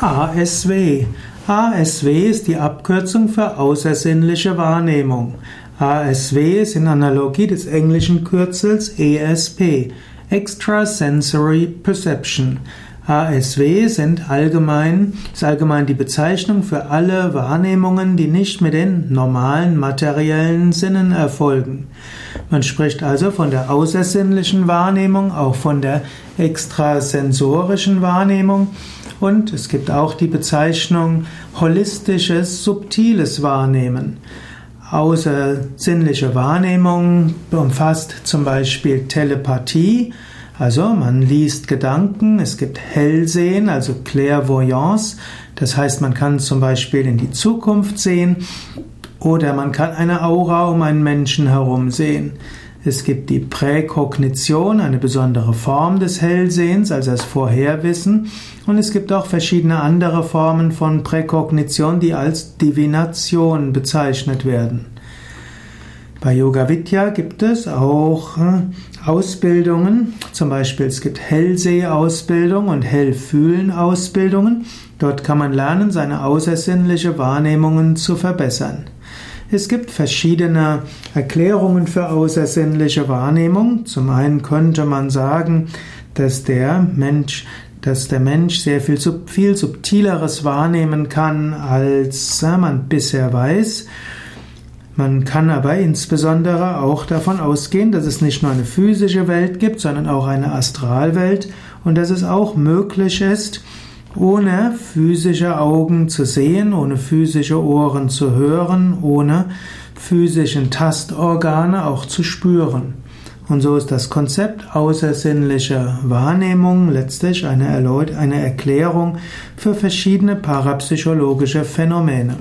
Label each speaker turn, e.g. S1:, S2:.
S1: ASW. ASW ist die Abkürzung für außersinnliche Wahrnehmung. ASW ist in Analogie des englischen Kürzels ESP, Extrasensory Perception. ASW sind allgemein, ist allgemein die Bezeichnung für alle Wahrnehmungen, die nicht mit den normalen materiellen Sinnen erfolgen. Man spricht also von der außersinnlichen Wahrnehmung, auch von der extrasensorischen Wahrnehmung und es gibt auch die Bezeichnung holistisches, subtiles Wahrnehmen. Außersinnliche Wahrnehmung umfasst zum Beispiel Telepathie, also man liest Gedanken, es gibt Hellsehen, also Clairvoyance, das heißt man kann zum Beispiel in die Zukunft sehen oder man kann eine Aura um einen Menschen herum sehen. Es gibt die Präkognition, eine besondere Form des Hellsehens, also das Vorherwissen. Und es gibt auch verschiedene andere Formen von Präkognition, die als Divination bezeichnet werden. Bei Yoga Vidya gibt es auch äh, Ausbildungen, zum Beispiel es gibt Hellseh-Ausbildung und Hellfühlen-Ausbildungen. Dort kann man lernen, seine außersinnliche Wahrnehmungen zu verbessern. Es gibt verschiedene Erklärungen für außersinnliche Wahrnehmung. Zum einen könnte man sagen, dass der Mensch dass der Mensch sehr viel, viel subtileres wahrnehmen kann, als man bisher weiß. Man kann aber insbesondere auch davon ausgehen, dass es nicht nur eine physische Welt gibt, sondern auch eine Astralwelt und dass es auch möglich ist, ohne physische Augen zu sehen, ohne physische Ohren zu hören, ohne physischen Tastorgane auch zu spüren. Und so ist das Konzept außersinnlicher Wahrnehmung letztlich eine, eine Erklärung für verschiedene parapsychologische Phänomene.